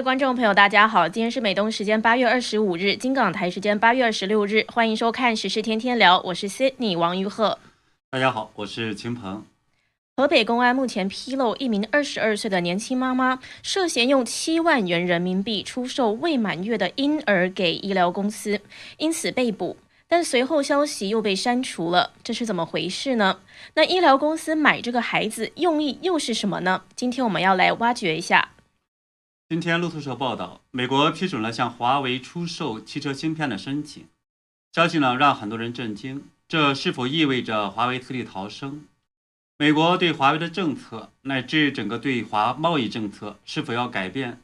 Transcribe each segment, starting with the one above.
位观众朋友，大家好，今天是美东时间八月二十五日，金港台时间八月二十六日，欢迎收看《时事天天聊》，我是 Sydney 王玉鹤。大家好，我是秦鹏。河北公安目前披露，一名二十二岁的年轻妈妈涉嫌用七万元人民币出售未满月的婴儿给医疗公司，因此被捕。但随后消息又被删除了，这是怎么回事呢？那医疗公司买这个孩子用意又是什么呢？今天我们要来挖掘一下。今天路透社报道，美国批准了向华为出售汽车芯片的申请，消息呢让很多人震惊，这是否意味着华为自力逃生？美国对华为的政策，乃至整个对华贸易政策是否要改变？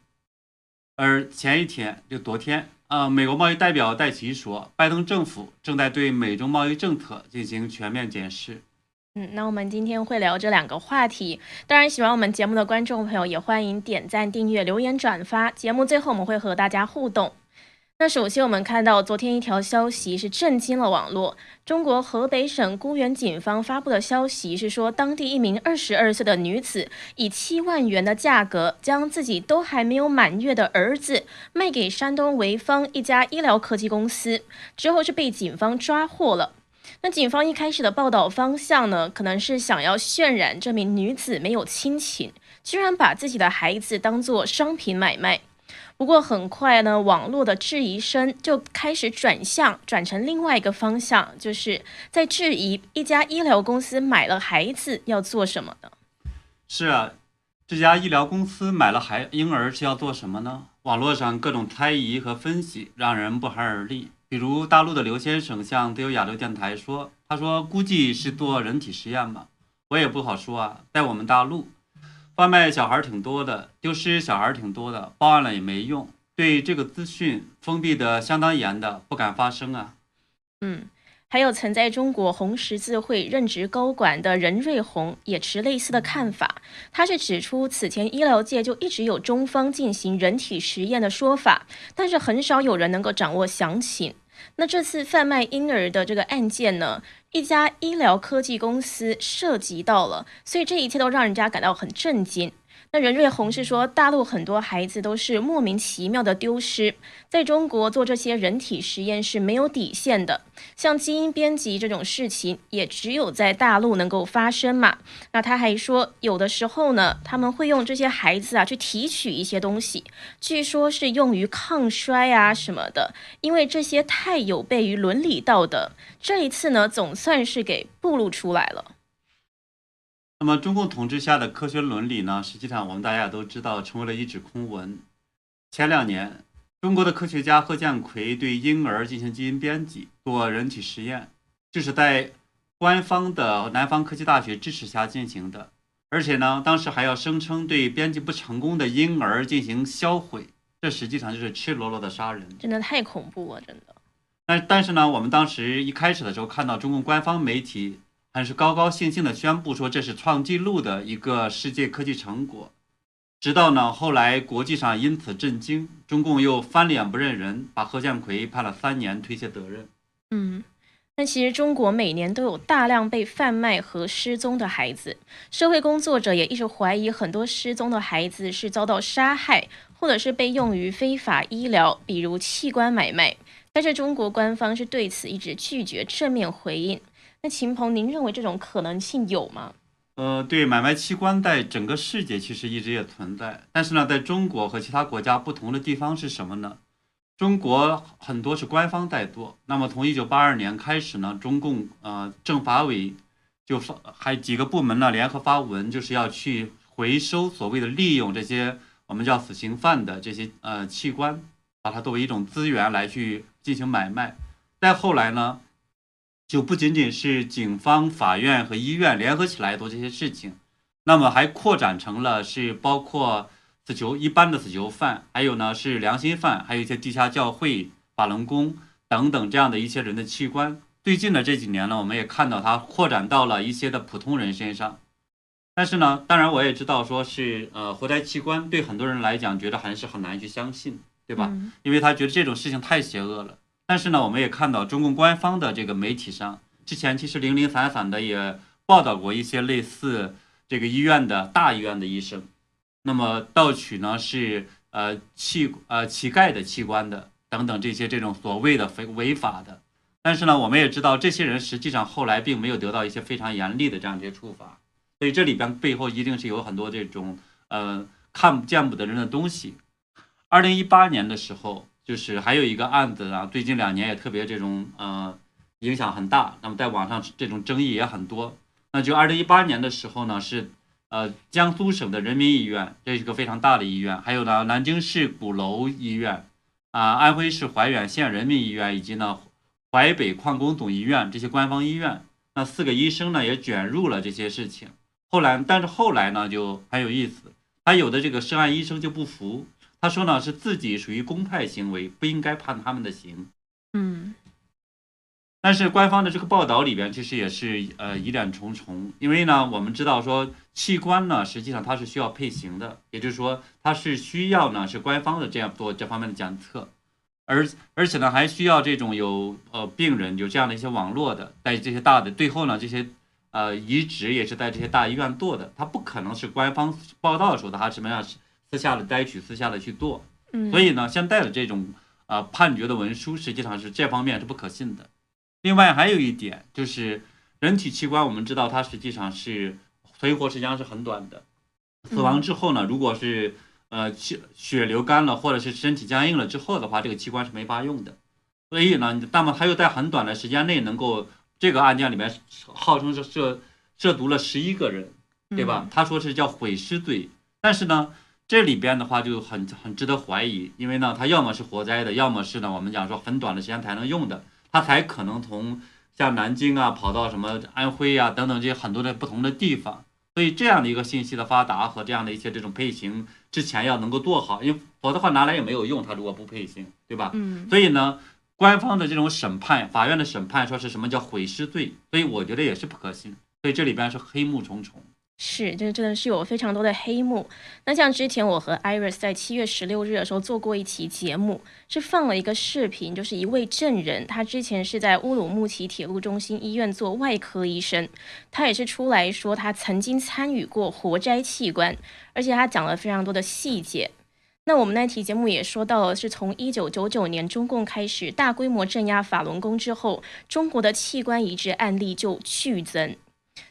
而前一天，就昨天，啊，美国贸易代表戴奇说，拜登政府正在对美中贸易政策进行全面检视。嗯，那我们今天会聊这两个话题。当然，喜欢我们节目的观众朋友也欢迎点赞、订阅、留言、转发。节目最后我们会和大家互动。那首先，我们看到昨天一条消息是震惊了网络。中国河北省固原警方发布的消息是说，当地一名二十二岁的女子以七万元的价格将自己都还没有满月的儿子卖给山东潍坊一家医疗科技公司，之后是被警方抓获了。那警方一开始的报道方向呢，可能是想要渲染这名女子没有亲情，居然把自己的孩子当做商品买卖。不过很快呢，网络的质疑声就开始转向，转成另外一个方向，就是在质疑一家医疗公司买了孩子要做什么呢？是啊，这家医疗公司买了孩婴儿是要做什么呢？网络上各种猜疑和分析让人不寒而栗。比如大陆的刘先生向自由亚洲电台说：“他说估计是做人体实验吧，我也不好说啊。在我们大陆。”贩卖小孩挺多的，丢失小孩挺多的，报案了也没用，对这个资讯封闭的相当严的，不敢发声啊。嗯，还有曾在中国红十字会任职高管的任瑞红也持类似的看法。他是指出，此前医疗界就一直有中方进行人体实验的说法，但是很少有人能够掌握详情。那这次贩卖婴儿的这个案件呢？一家医疗科技公司涉及到了，所以这一切都让人家感到很震惊。那任瑞红是说，大陆很多孩子都是莫名其妙的丢失，在中国做这些人体实验是没有底线的，像基因编辑这种事情，也只有在大陆能够发生嘛。那他还说，有的时候呢，他们会用这些孩子啊去提取一些东西，据说是用于抗衰啊什么的，因为这些太有悖于伦理道德。这一次呢，总算是给暴露出来了。那么，中共统治下的科学伦理呢？实际上，我们大家都知道，成为了一纸空文。前两年，中国的科学家贺建奎对婴儿进行基因编辑、做人体实验，这是在官方的南方科技大学支持下进行的。而且呢，当时还要声称对编辑不成功的婴儿进行销毁，这实际上就是赤裸裸的杀人，真的太恐怖了，真的。但但是呢，我们当时一开始的时候看到中共官方媒体。还是高高兴兴地宣布说这是创纪录的一个世界科技成果，直到呢后来国际上因此震惊，中共又翻脸不认人，把贺建奎判了三年，推卸责任。嗯，那其实中国每年都有大量被贩卖和失踪的孩子，社会工作者也一直怀疑很多失踪的孩子是遭到杀害，或者是被用于非法医疗，比如器官买卖。但是中国官方是对此一直拒绝正面回应。那秦鹏，您认为这种可能性有吗？呃，对，买卖器官在整个世界其实一直也存在，但是呢，在中国和其他国家不同的地方是什么呢？中国很多是官方在做，那么从一九八二年开始呢，中共呃政法委就发还几个部门呢联合发文，就是要去回收所谓的利用这些我们叫死刑犯的这些呃器官，把它作为一种资源来去进行买卖。再后来呢？就不仅仅是警方、法院和医院联合起来做这些事情，那么还扩展成了是包括死囚一般的死囚犯，还有呢是良心犯，还有一些地下教会、法轮功等等这样的一些人的器官。最近的这几年呢，我们也看到它扩展到了一些的普通人身上。但是呢，当然我也知道，说是呃活摘器官对很多人来讲，觉得还是很难去相信，对吧？因为他觉得这种事情太邪恶了。但是呢，我们也看到中共官方的这个媒体上，之前其实零零散散的也报道过一些类似这个医院的大医院的医生，那么盗取呢是呃器呃乞丐的器官的等等这些这种所谓的违违法的。但是呢，我们也知道这些人实际上后来并没有得到一些非常严厉的这样一些处罚，所以这里边背后一定是有很多这种呃看不见不得人的东西。二零一八年的时候，就是还有一个案子啊，最近两年也特别这种呃影响很大，那么在网上这种争议也很多。那就二零一八年的时候呢，是呃江苏省的人民医院，这是个非常大的医院，还有呢南京市鼓楼医院，啊安徽市怀远县人民医院以及呢。淮北矿工总医院这些官方医院，那四个医生呢也卷入了这些事情。后来，但是后来呢就很有意思，他有的这个涉案医生就不服，他说呢是自己属于公派行为，不应该判他们的刑。嗯，但是官方的这个报道里边其实也是呃疑点重重，因为呢我们知道说器官呢实际上它是需要配型的，也就是说它是需要呢是官方的这样做这方面的检测。而而且呢，还需要这种有呃病人有这样的一些网络的，在这些大的最后呢，这些呃移植也是在这些大医院做的，它不可能是官方报道的时候，他什么样私下的摘取，私下的去做。嗯，所以呢，现在的这种呃判决的文书，实际上是这方面是不可信的。另外还有一点就是，人体器官我们知道它实际上是存活时间是很短的，死亡之后呢，如果是呃，血血流干了，或者是身体僵硬了之后的话，这个器官是没法用的。所以呢，那么他又在很短的时间内能够，这个案件里面号称是涉涉毒了十一个人，对吧？他说是叫毁尸罪，但是呢，这里边的话就很很值得怀疑，因为呢，它要么是活摘的，要么是呢，我们讲说很短的时间才能用的，它才可能从像南京啊跑到什么安徽啊等等这些很多的不同的地方。所以这样的一个信息的发达和这样的一些这种配型之前要能够做好，因为否则的话拿来也没有用，它如果不配型，对吧？嗯。所以呢，官方的这种审判，法院的审判说是什么叫毁尸罪，所以我觉得也是不可信。所以这里边是黑幕重重。是，这真的是有非常多的黑幕。那像之前我和 Iris 在七月十六日的时候做过一期节目，是放了一个视频，就是一位证人，他之前是在乌鲁木齐铁路中心医院做外科医生，他也是出来说他曾经参与过活摘器官，而且他讲了非常多的细节。那我们那期节目也说到了，是从一九九九年中共开始大规模镇压法轮功之后，中国的器官移植案例就剧增。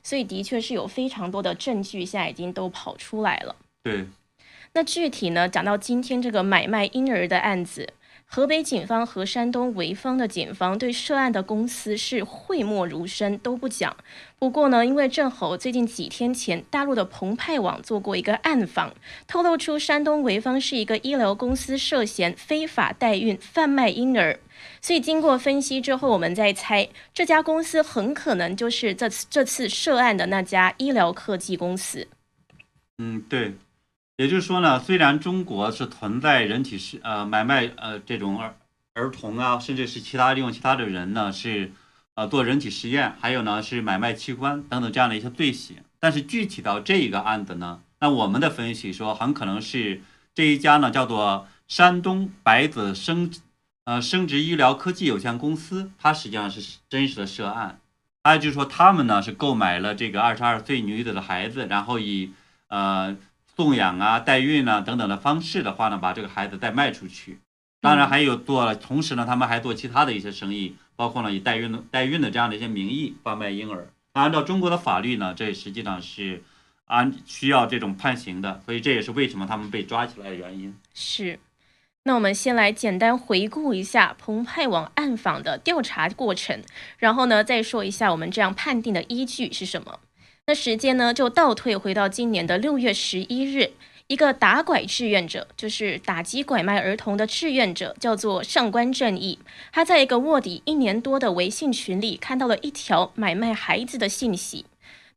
所以的确是有非常多的证据，现在已经都跑出来了。对，那具体呢，讲到今天这个买卖婴儿的案子，河北警方和山东潍坊的警方对涉案的公司是讳莫如深，都不讲。不过呢，因为正好最近几天前，大陆的澎湃网做过一个暗访，透露出山东潍坊是一个医疗公司涉嫌非法代孕、贩卖婴儿。所以经过分析之后，我们在猜这家公司很可能就是这次这次涉案的那家医疗科技公司。嗯，对，也就是说呢，虽然中国是存在人体是呃买卖呃这种儿儿童啊，甚至是其他利用其他的人呢是呃做人体实验，还有呢是买卖器官等等这样的一些罪行，但是具体到这一个案子呢，那我们的分析说很可能是这一家呢叫做山东百子生。呃，生殖医疗科技有限公司，它实际上是真实的涉案。还有就是说，他们呢是购买了这个二十二岁女子的孩子，然后以呃送养啊、代孕啊等等的方式的话呢，把这个孩子再卖出去。当然还有做，同时呢，他们还做其他的一些生意，包括呢以代孕的代孕的这样的一些名义贩卖婴儿。那按照中国的法律呢，这实际上是按需要这种判刑的，所以这也是为什么他们被抓起来的原因。是。那我们先来简单回顾一下澎湃网暗访的调查过程，然后呢再说一下我们这样判定的依据是什么。那时间呢就倒退回到今年的六月十一日，一个打拐志愿者，就是打击拐卖儿童的志愿者，叫做上官正义。他在一个卧底一年多的微信群里看到了一条买卖孩子的信息。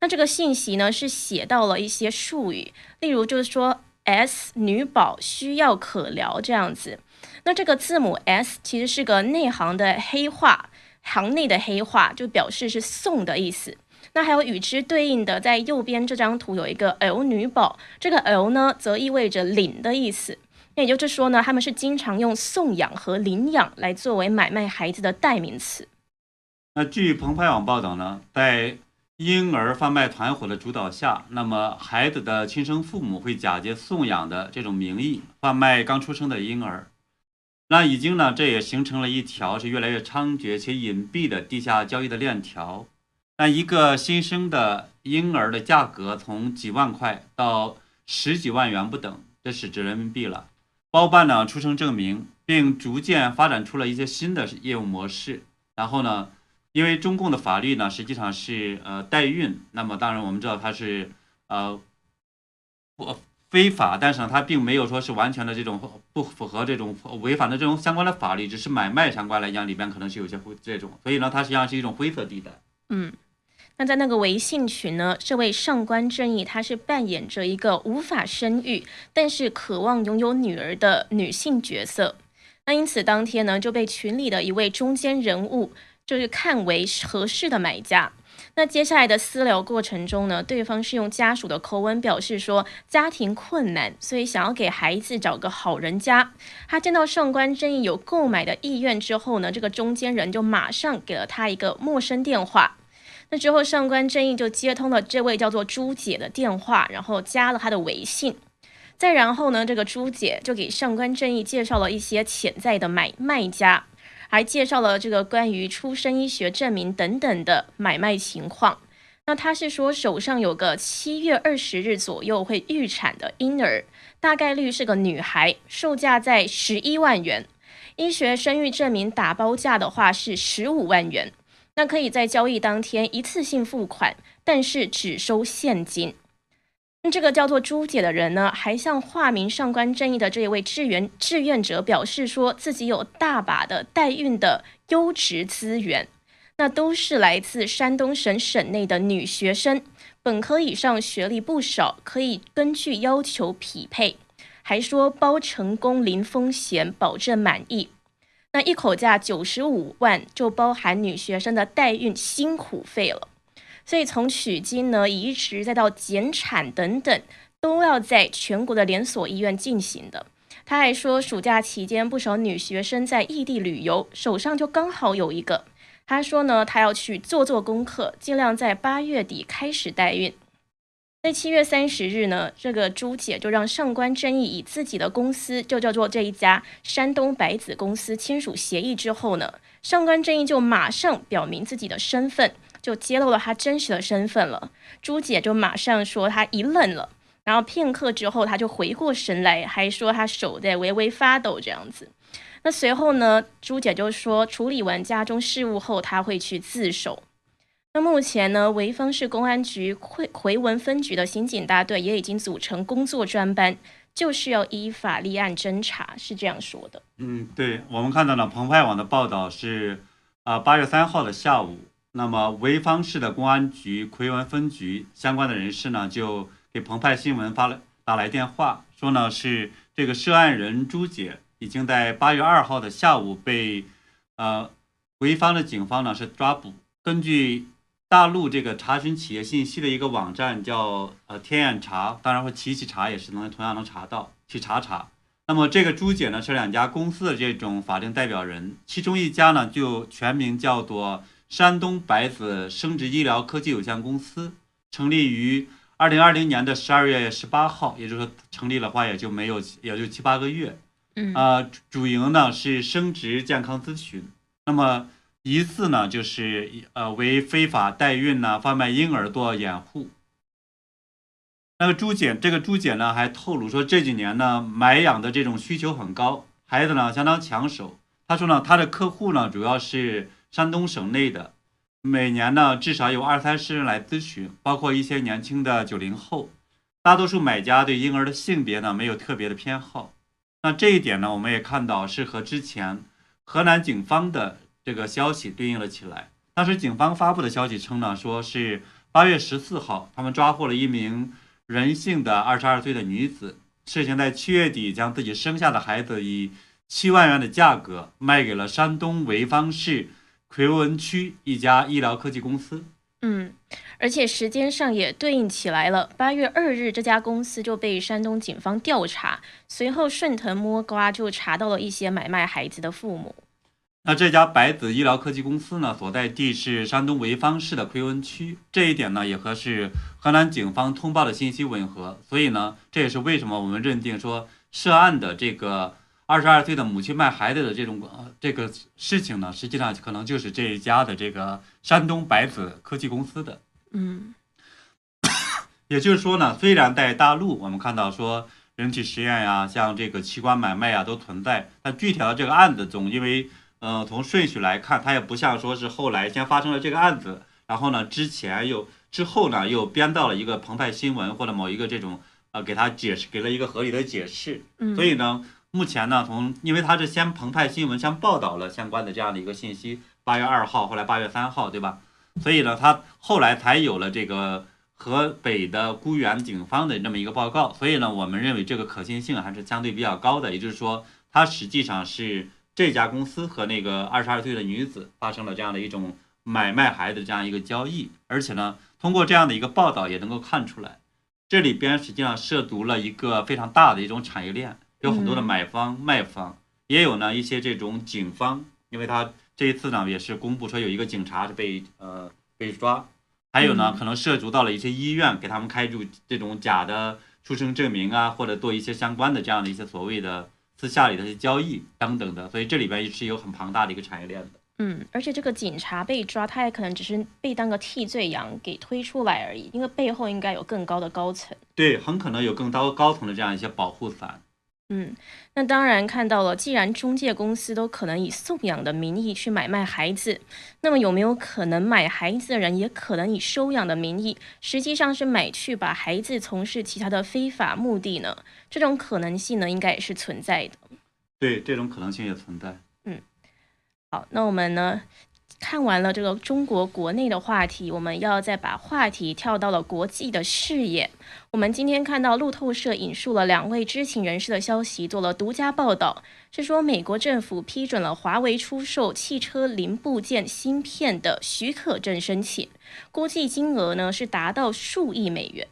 那这个信息呢是写到了一些术语，例如就是说。S 女宝需要可聊这样子，那这个字母 S 其实是个内行的黑话，行内的黑话就表示是送的意思。那还有与之对应的，在右边这张图有一个 L 女宝，这个 L 呢则意味着领的意思。那也就是说呢，他们是经常用送养和领养来作为买卖孩子的代名词。那据澎湃网报道呢，在婴儿贩卖团伙的主导下，那么孩子的亲生父母会假借送养的这种名义贩卖刚出生的婴儿。那已经呢，这也形成了一条是越来越猖獗且隐蔽的地下交易的链条。那一个新生的婴儿的价格从几万块到十几万元不等，这是指人民币了。包办呢出生证明，并逐渐发展出了一些新的业务模式。然后呢？因为中共的法律呢，实际上是呃代孕，那么当然我们知道它是呃不非法，但是呢，它并没有说是完全的这种不符合这种违反的这种相关的法律，只是买卖相关来讲里边可能是有些灰这种，所以呢，它实际上是一种灰色地带。嗯，那在那个微信群呢，这位上官正义他是扮演着一个无法生育，但是渴望拥有女儿的女性角色，那因此当天呢就被群里的一位中间人物。就是看为合适的买家。那接下来的私聊过程中呢，对方是用家属的口吻表示说家庭困难，所以想要给孩子找个好人家。他见到上官正义有购买的意愿之后呢，这个中间人就马上给了他一个陌生电话。那之后，上官正义就接通了这位叫做朱姐的电话，然后加了他的微信。再然后呢，这个朱姐就给上官正义介绍了一些潜在的买卖家。还介绍了这个关于出生医学证明等等的买卖情况。那他是说手上有个七月二十日左右会预产的婴儿，大概率是个女孩，售价在十一万元。医学生育证明打包价的话是十五万元。那可以在交易当天一次性付款，但是只收现金。这个叫做朱姐的人呢，还向化名上官正义的这一位志愿志愿者表示，说自己有大把的代孕的优质资源，那都是来自山东省省内的女学生，本科以上学历不少，可以根据要求匹配，还说包成功零风险，保证满意。那一口价九十五万，就包含女学生的代孕辛苦费了。所以从取精呢、移植再到减产等等，都要在全国的连锁医院进行的。他还说，暑假期间不少女学生在异地旅游，手上就刚好有一个。他说呢，他要去做做功课，尽量在八月底开始代孕。在七月三十日呢，这个朱姐就让上官正义以自己的公司，就叫做这一家山东白子公司签署协议之后呢，上官正义就马上表明自己的身份。就揭露了他真实的身份了，朱姐就马上说他一愣了，然后片刻之后他就回过神来，还说他手在微微发抖这样子。那随后呢，朱姐就说处理完家中事务后，他会去自首。目前呢，潍坊市公安局回回文分局的刑警大队也已经组成工作专班，就是要依法立案侦查，是这样说的。嗯，对，我们看到了澎湃网的报道是啊，八月三号的下午。那么，潍坊市的公安局奎文分局相关的人士呢，就给澎湃新闻发了打来电话，说呢是这个涉案人朱姐已经在八月二号的下午被呃潍坊的警方呢是抓捕。根据大陆这个查询企业信息的一个网站叫呃天眼查，当然会企企查也是能同样能查到去查查。那么这个朱姐呢是两家公司的这种法定代表人，其中一家呢就全名叫做。山东白子生殖医疗科技有限公司成立于二零二零年的十二月十八号，也就是说成立的话也就没有也就七八个月。嗯，啊，主营呢是生殖健康咨询，那么疑似呢就是呃为非法代孕呢贩卖婴儿做掩护。那个朱姐，这个朱姐呢还透露说这几年呢买养的这种需求很高，孩子呢相当抢手。她说呢她的客户呢主要是。山东省内的每年呢，至少有二三十人来咨询，包括一些年轻的九零后。大多数买家对婴儿的性别呢没有特别的偏好。那这一点呢，我们也看到是和之前河南警方的这个消息对应了起来。当时警方发布的消息称呢，说是八月十四号，他们抓获了一名人性的二十二岁的女子，涉嫌在七月底将自己生下的孩子以七万元的价格卖给了山东潍坊市。奎文区一家医疗科技公司，嗯，而且时间上也对应起来了。八月二日，这家公司就被山东警方调查，随后顺藤摸瓜就查到了一些买卖孩子的父母。那这家百子医疗科技公司呢，所在地是山东潍坊市的奎文区，这一点呢也和是河南警方通报的信息吻合，所以呢，这也是为什么我们认定说涉案的这个二十二岁的母亲卖孩子的这种呃这个事情呢，实际上可能就是这一家的这个山东百子科技公司的。嗯，也就是说呢，虽然在大陆我们看到说人体实验呀，像这个器官买卖呀都存在，但具体到这个案子中，因为呃，从顺序来看，它也不像说是后来先发生了这个案子，然后呢，之前又之后呢又编造了一个澎湃新闻或者某一个这种呃，给他解释给了一个合理的解释。嗯，所以呢，目前呢，从因为他是先澎湃新闻先报道了相关的这样的一个信息，八月二号，后来八月三号，对吧？所以呢，他后来才有了这个河北的固原警方的这么一个报告。所以呢，我们认为这个可信性还是相对比较高的，也就是说，它实际上是。这家公司和那个二十二岁的女子发生了这样的一种买卖孩子这样一个交易，而且呢，通过这样的一个报道也能够看出来，这里边实际上涉足了一个非常大的一种产业链，有很多的买方、卖方，也有呢一些这种警方，因为他这一次呢也是公布说有一个警察是被呃被抓，还有呢可能涉足到了一些医院，给他们开出这种假的出生证明啊，或者做一些相关的这样的一些所谓的。私下里的交易等等的，所以这里边也是有很庞大的一个产业链的。嗯，而且这个警察被抓，他也可能只是被当个替罪羊给推出来而已，因为背后应该有更高的高层。对，很可能有更高高层的这样一些保护伞。嗯，那当然看到了。既然中介公司都可能以送养的名义去买卖孩子，那么有没有可能买孩子的人也可能以收养的名义，实际上是买去把孩子从事其他的非法目的呢？这种可能性呢，应该也是存在的。对，这种可能性也存在。嗯，好，那我们呢？看完了这个中国国内的话题，我们要再把话题跳到了国际的视野。我们今天看到路透社引述了两位知情人士的消息，做了独家报道，是说美国政府批准了华为出售汽车零部件芯片的许可证申请，估计金额呢是达到数亿美元。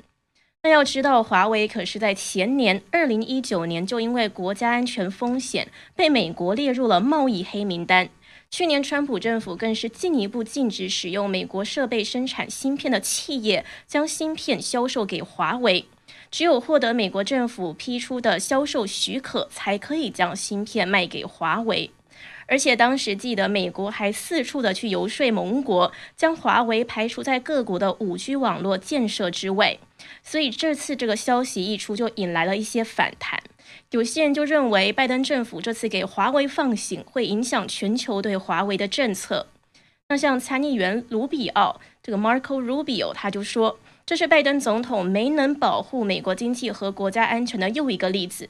那要知道，华为可是在前年二零一九年就因为国家安全风险被美国列入了贸易黑名单。去年，川普政府更是进一步禁止使用美国设备生产芯片的企业将芯片销售给华为，只有获得美国政府批出的销售许可，才可以将芯片卖给华为。而且当时记得，美国还四处的去游说盟国，将华为排除在各国的五 G 网络建设之外。所以这次这个消息一出，就引来了一些反弹。有些人就认为，拜登政府这次给华为放行，会影响全球对华为的政策。那像参议员卢比奥，这个 Marco Rubio，他就说，这是拜登总统没能保护美国经济和国家安全的又一个例子。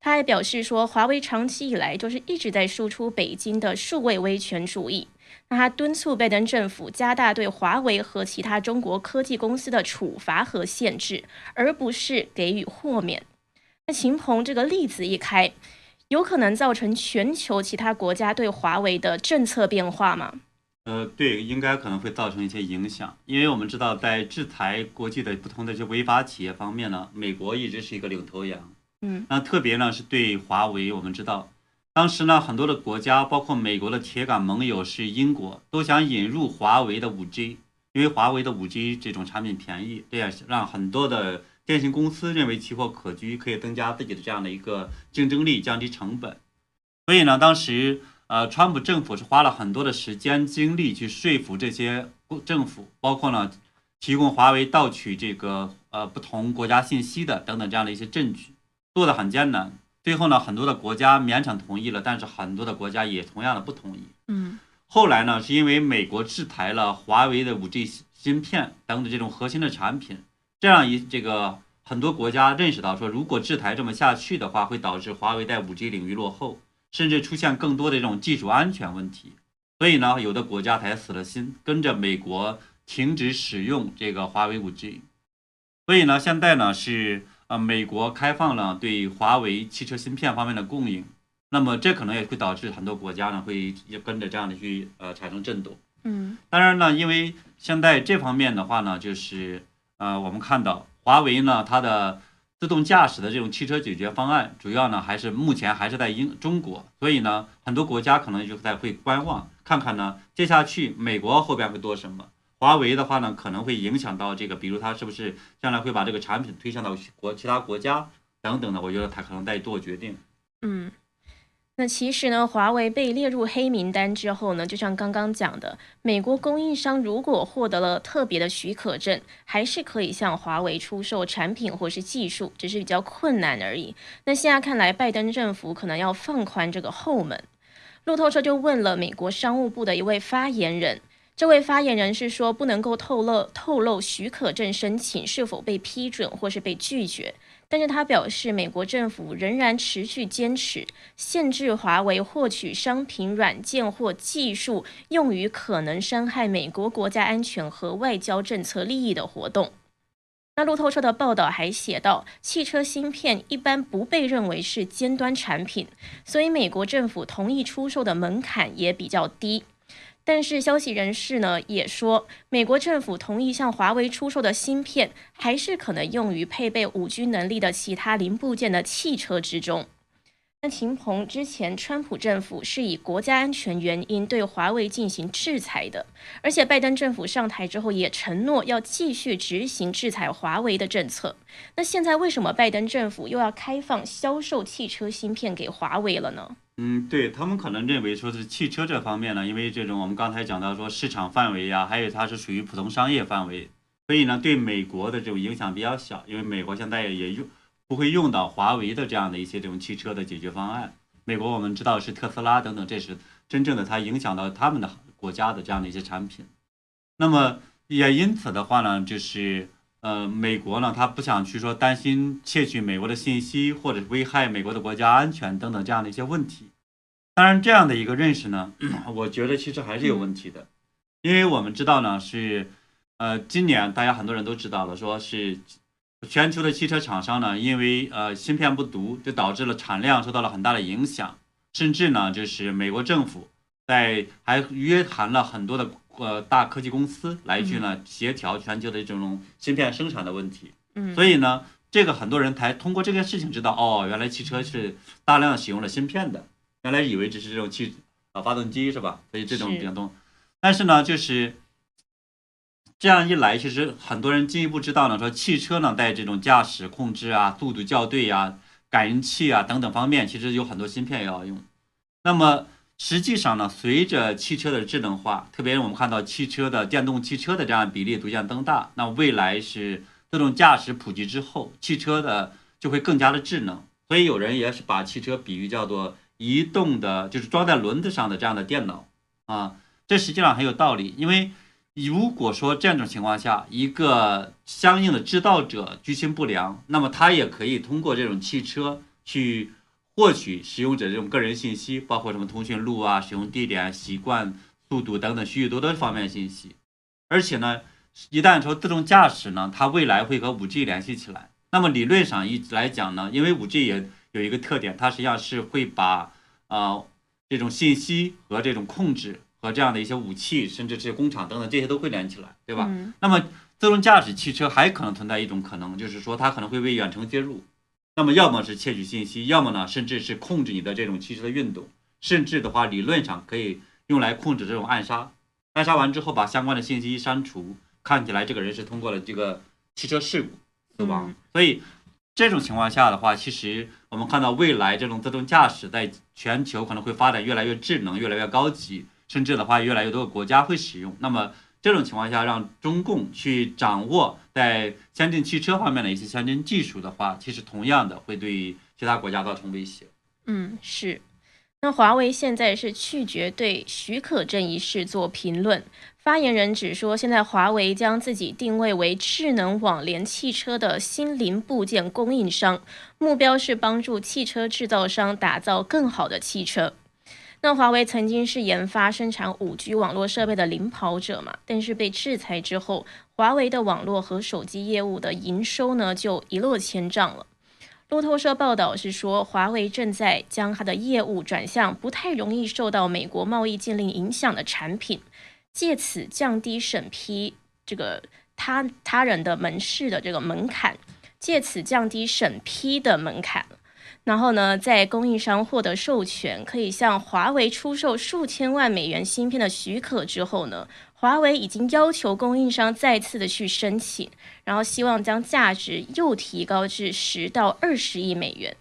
他还表示说，华为长期以来就是一直在输出北京的数位威权主义。那他敦促拜登政府加大对华为和其他中国科技公司的处罚和限制，而不是给予豁免。那秦鹏这个例子一开，有可能造成全球其他国家对华为的政策变化吗？呃，对，应该可能会造成一些影响，因为我们知道，在制裁国际的不同的这些违法企业方面呢，美国一直是一个领头羊。嗯，那特别呢是对华为，我们知道，当时呢很多的国家，包括美国的铁杆盟友是英国，都想引入华为的五 G，因为华为的五 G 这种产品便宜，这也让很多的。电信公司认为期货可居，可以增加自己的这样的一个竞争力，降低成本。所以呢，当时呃，川普政府是花了很多的时间精力去说服这些政府，包括呢提供华为盗取这个呃不同国家信息的等等这样的一些证据，做的很艰难。最后呢，很多的国家勉强同意了，但是很多的国家也同样的不同意。嗯。后来呢，是因为美国制裁了华为的五 G 芯片等等这种核心的产品。这样一这个很多国家认识到说，如果制裁这么下去的话，会导致华为在五 G 领域落后，甚至出现更多的这种技术安全问题。所以呢，有的国家才死了心，跟着美国停止使用这个华为五 G。所以呢，现在呢是呃美国开放了对华为汽车芯片方面的供应，那么这可能也会导致很多国家呢会也跟着这样的去呃产生震动。嗯，当然呢，因为现在这方面的话呢，就是。呃，我们看到华为呢，它的自动驾驶的这种汽车解决方案，主要呢还是目前还是在英中国，所以呢很多国家可能就在会观望，看看呢接下去美国后边会做什么。华为的话呢，可能会影响到这个，比如它是不是将来会把这个产品推向到国其他国家等等的，我觉得它可能在做决定。嗯。那其实呢，华为被列入黑名单之后呢，就像刚刚讲的，美国供应商如果获得了特别的许可证，还是可以向华为出售产品或是技术，只是比较困难而已。那现在看来，拜登政府可能要放宽这个后门。路透社就问了美国商务部的一位发言人，这位发言人是说不能够透露透露许可证申请是否被批准或是被拒绝。但是他表示，美国政府仍然持续坚持限制华为获取商品、软件或技术用于可能伤害美国国家安全和外交政策利益的活动。那路透社的报道还写道，汽车芯片一般不被认为是尖端产品，所以美国政府同意出售的门槛也比较低。但是消息人士呢也说，美国政府同意向华为出售的芯片，还是可能用于配备五 G 能力的其他零部件的汽车之中。那秦鹏之前，川普政府是以国家安全原因对华为进行制裁的，而且拜登政府上台之后也承诺要继续执行制裁华为的政策。那现在为什么拜登政府又要开放销售汽车芯片给华为了呢？嗯，对他们可能认为说是汽车这方面呢，因为这种我们刚才讲到说市场范围呀，还有它是属于普通商业范围，所以呢对美国的这种影响比较小，因为美国现在也用不会用到华为的这样的一些这种汽车的解决方案。美国我们知道是特斯拉等等，这是真正的它影响到他们的国家的这样的一些产品。那么也因此的话呢，就是。呃，美国呢，他不想去说担心窃取美国的信息，或者危害美国的国家安全等等这样的一些问题。当然，这样的一个认识呢，我觉得其实还是有问题的，因为我们知道呢，是呃，今年大家很多人都知道了，说是全球的汽车厂商呢，因为呃芯片不足，就导致了产量受到了很大的影响，甚至呢，就是美国政府在还约谈了很多的。呃，大科技公司来去呢协调全球的这种芯片生产的问题，嗯，所以呢，这个很多人才通过这件事情知道，哦，原来汽车是大量使用了芯片的，原来以为只是这种汽啊发动机是吧？所以这种变动，但是呢，就是这样一来，其实很多人进一步知道呢，说汽车呢在这种驾驶控制啊、速度校对呀、感应器啊等等方面，其实有很多芯片要用，那么。实际上呢，随着汽车的智能化，特别是我们看到汽车的电动汽车的这样比例逐渐增大，那未来是自动驾驶普及之后，汽车的就会更加的智能。所以有人也是把汽车比喻叫做移动的，就是装在轮子上的这样的电脑啊。这实际上很有道理，因为如果说这样种情况下，一个相应的制造者居心不良，那么他也可以通过这种汽车去。获取使用者这种个人信息，包括什么通讯录啊、使用地点、习惯、速度等等许许多多方面信息。而且呢，一旦说自动驾驶呢，它未来会和五 G 联系起来。那么理论上一来讲呢，因为五 G 也有一个特点，它实际上是会把啊这种信息和这种控制和这样的一些武器，甚至是工厂等等这些都会连起来，对吧？那么自动驾驶汽车还可能存在一种可能，就是说它可能会被远程接入。那么，要么是窃取信息，要么呢，甚至是控制你的这种汽车的运动，甚至的话，理论上可以用来控制这种暗杀。暗杀完之后，把相关的信息删除，看起来这个人是通过了这个汽车事故死亡。所以，这种情况下的话，其实我们看到未来这种自动驾驶在全球可能会发展越来越智能、越来越高级，甚至的话，越来越多的国家会使用。那么，这种情况下，让中共去掌握在先进汽车方面的一些先进技术的话，其实同样的会对其他国家造成威胁。嗯，是。那华为现在是拒绝对许可证一事做评论。发言人只说，现在华为将自己定位为智能网联汽车的新零部件供应商，目标是帮助汽车制造商打造更好的汽车。那华为曾经是研发生产五 G 网络设备的领跑者嘛，但是被制裁之后，华为的网络和手机业务的营收呢就一落千丈了。路透社报道是说，华为正在将它的业务转向不太容易受到美国贸易禁令影响的产品，借此降低审批这个他他人的门市的这个门槛。借此降低审批的门槛。然后呢，在供应商获得授权，可以向华为出售数千万美元芯片的许可之后呢，华为已经要求供应商再次的去申请，然后希望将价值又提高至十到二十亿美元。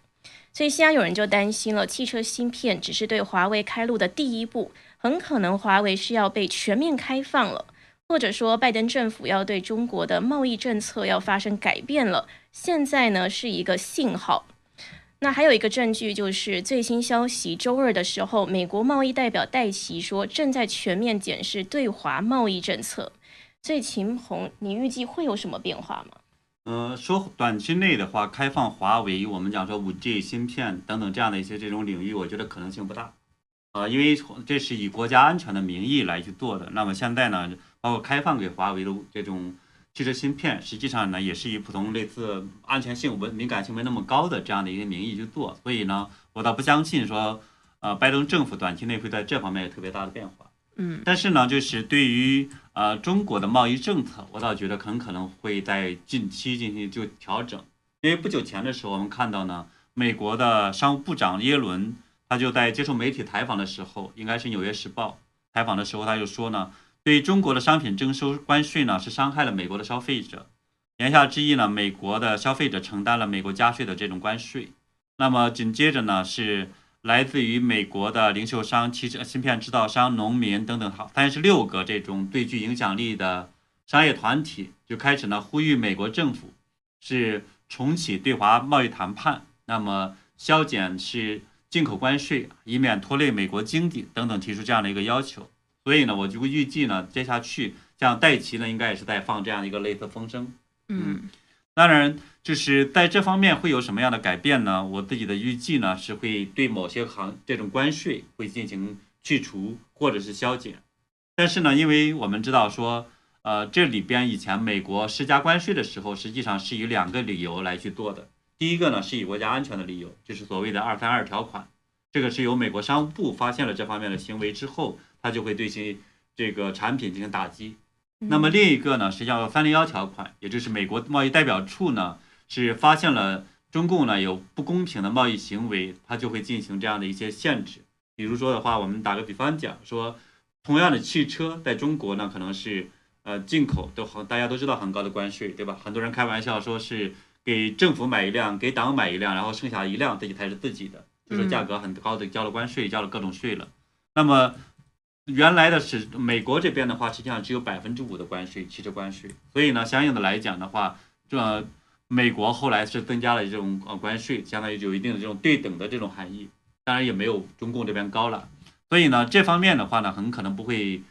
所以现在有人就担心了，汽车芯片只是对华为开路的第一步，很可能华为是要被全面开放了，或者说拜登政府要对中国的贸易政策要发生改变了。现在呢是一个信号。那还有一个证据，就是最新消息，周二的时候，美国贸易代表戴奇说，正在全面检视对华贸易政策。所以秦鹏，你预计会有什么变化吗？呃，说短期内的话，开放华为，我们讲说五 G 芯片等等这样的一些这种领域，我觉得可能性不大。呃，因为这是以国家安全的名义来去做的。那么现在呢，包括开放给华为的这种。汽车芯片实际上呢，也是以普通类似安全性、文敏感性没那么高的这样的一个名义去做，所以呢，我倒不相信说，呃，拜登政府短期内会在这方面有特别大的变化。嗯，但是呢，就是对于呃中国的贸易政策，我倒觉得很可能会在近期进行就调整，因为不久前的时候，我们看到呢，美国的商务部长耶伦他就在接受媒体采访的时候，应该是《纽约时报》采访的时候，他就说呢。对中国的商品征收关税呢，是伤害了美国的消费者。言下之意呢，美国的消费者承担了美国加税的这种关税。那么紧接着呢，是来自于美国的零售商、汽车芯片制造商、农民等等，好三十六个这种最具影响力的商业团体就开始呢呼吁美国政府是重启对华贸易谈判，那么削减是进口关税，以免拖累美国经济等等，提出这样的一个要求。所以呢，我就预计呢，接下去像戴奇呢，应该也是在放这样一个类似风声。嗯，当然，就是在这方面会有什么样的改变呢？我自己的预计呢，是会对某些行这种关税会进行去除或者是削减。但是呢，因为我们知道说，呃，这里边以前美国施加关税的时候，实际上是以两个理由来去做的。第一个呢，是以国家安全的理由，就是所谓的二三二条款。这个是由美国商务部发现了这方面的行为之后。它就会对其这个产品进行打击。那么另一个呢是叫三零幺条款，也就是美国贸易代表处呢是发现了中共呢有不公平的贸易行为，它就会进行这样的一些限制。比如说的话，我们打个比方讲，说同样的汽车在中国呢可能是呃进口都很大家都知道很高的关税，对吧？很多人开玩笑说是给政府买一辆，给党买一辆，然后剩下一辆自己才是自己的，就是价格很高的交了关税，交了各种税了。那么原来的是美国这边的话，实际上只有百分之五的关税，汽车关税。所以呢，相应的来讲的话，这美国后来是增加了这种呃关税，相当于有一定的这种对等的这种含义。当然也没有中共这边高了。所以呢，这方面的话呢，很可能不会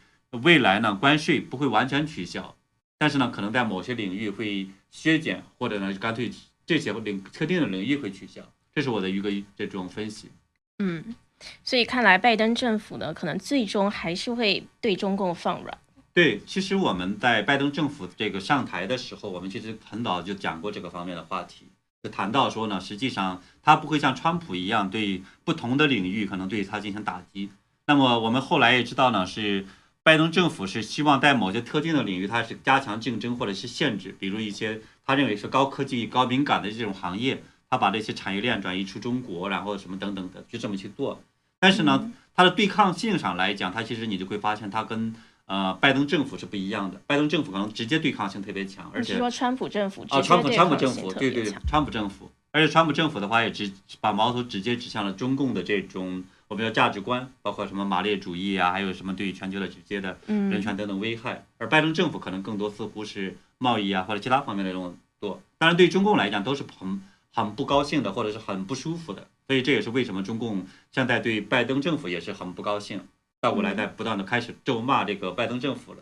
未来呢关税不会完全取消，但是呢，可能在某些领域会削减，或者呢干脆这些领特定的领域会取消。这是我的一个这种分析。嗯。所以看来，拜登政府呢，可能最终还是会对中共放软。对，其实我们在拜登政府这个上台的时候，我们其实很早就讲过这个方面的话题，就谈到说呢，实际上他不会像川普一样对不同的领域可能对他进行打击。那么我们后来也知道呢，是拜登政府是希望在某些特定的领域，它是加强竞争或者是限制，比如一些他认为是高科技、高敏感的这种行业，他把这些产业链转移出中国，然后什么等等的，就这么去做。但是呢，它的对抗性上来讲，它其实你就会发现，它跟呃拜登政府是不一样的。拜登政府可能直接对抗性特别强，而且说川普政府啊，川普川普政府对对川普政府，而且川普政府的话也直把矛头直接指向了中共的这种我们叫价值观，包括什么马列主义啊，还有什么对全球的直接的人权等等危害。而拜登政府可能更多似乎是贸易啊或者其他方面的这种多。当然，对中共来讲都是很很不高兴的，或者是很不舒服的。所以这也是为什么中共现在对拜登政府也是很不高兴，倒过来在不断的开始咒骂这个拜登政府了。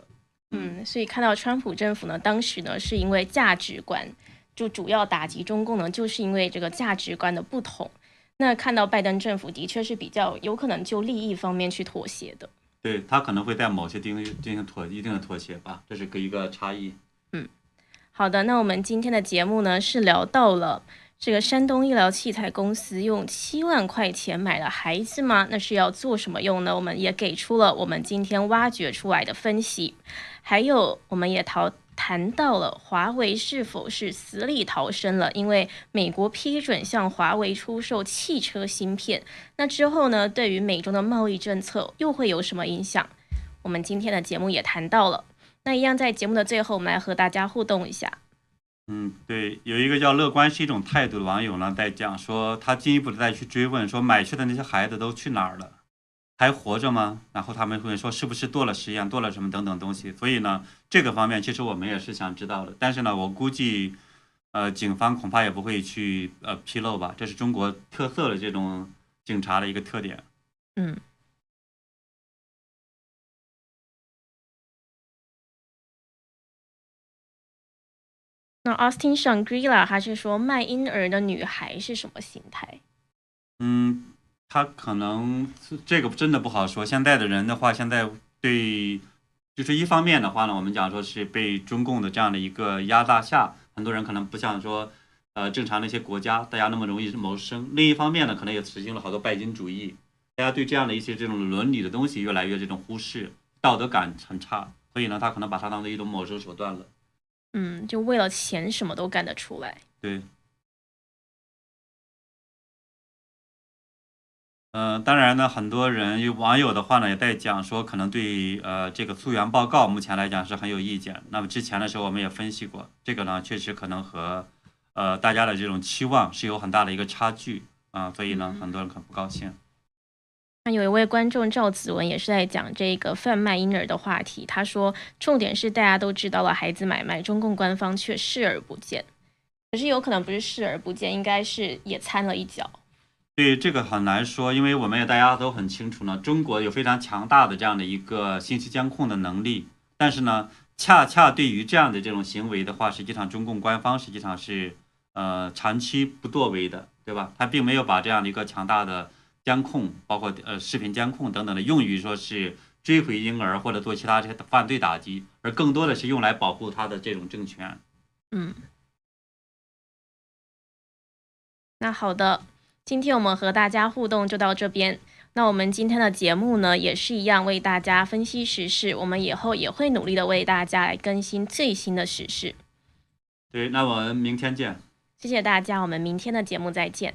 嗯，所以看到川普政府呢，当时呢是因为价值观，就主要打击中共呢，就是因为这个价值观的不同。那看到拜登政府的确是比较有可能就利益方面去妥协的。对他可能会在某些地方进行妥一定的妥协吧，这是个一个差异。嗯，好的，那我们今天的节目呢是聊到了。这个山东医疗器材公司用七万块钱买了孩子吗？那是要做什么用呢？我们也给出了我们今天挖掘出来的分析，还有我们也讨谈到了华为是否是死里逃生了，因为美国批准向华为出售汽车芯片。那之后呢，对于美中的贸易政策又会有什么影响？我们今天的节目也谈到了。那一样在节目的最后，我们来和大家互动一下。嗯，对，有一个叫“乐观是一种态度”的网友呢，在讲说，他进一步的再去追问，说买去的那些孩子都去哪儿了，还活着吗？然后他们会说，是不是做了实验，做了什么等等东西。所以呢，这个方面其实我们也是想知道的，但是呢，我估计，呃，警方恐怕也不会去呃披露吧，这是中国特色的这种警察的一个特点。嗯。那 Austin Shangri-La 还是说卖婴儿的女孩是什么心态？嗯，他可能这个真的不好说。现在的人的话，现在对，就是一方面的话呢，我们讲说是被中共的这样的一个压榨下，很多人可能不像说，呃，正常那些国家大家那么容易谋生。另一方面呢，可能也实行了好多拜金主义，大家对这样的一些这种伦理的东西越来越这种忽视，道德感很差，所以呢，他可能把它当做一种谋生手段了。嗯，就为了钱什么都干得出来。对。嗯，当然呢，很多人有网友的话呢，也在讲说，可能对呃这个溯源报告目前来讲是很有意见。那么之前的时候我们也分析过，这个呢确实可能和呃大家的这种期望是有很大的一个差距啊，所以呢很多人可能不高兴。那有一位观众赵子文也是在讲这个贩卖婴儿的话题。他说，重点是大家都知道了孩子买卖，中共官方却视而不见。可是有可能不是视而不见，应该是也掺了一脚。对这个很难说，因为我们也大家都很清楚呢，中国有非常强大的这样的一个信息监控的能力。但是呢，恰恰对于这样的这种行为的话，实际上中共官方实际上是呃长期不作为的，对吧？他并没有把这样的一个强大的。监控包括呃视频监控等等的，用于说是追回婴儿或者做其他这些犯罪打击，而更多的是用来保护他的这种政权。嗯，那好的，今天我们和大家互动就到这边。那我们今天的节目呢，也是一样为大家分析时事，我们以后也会努力的为大家来更新最新的时事。对，那我们明天见。谢谢大家，我们明天的节目再见。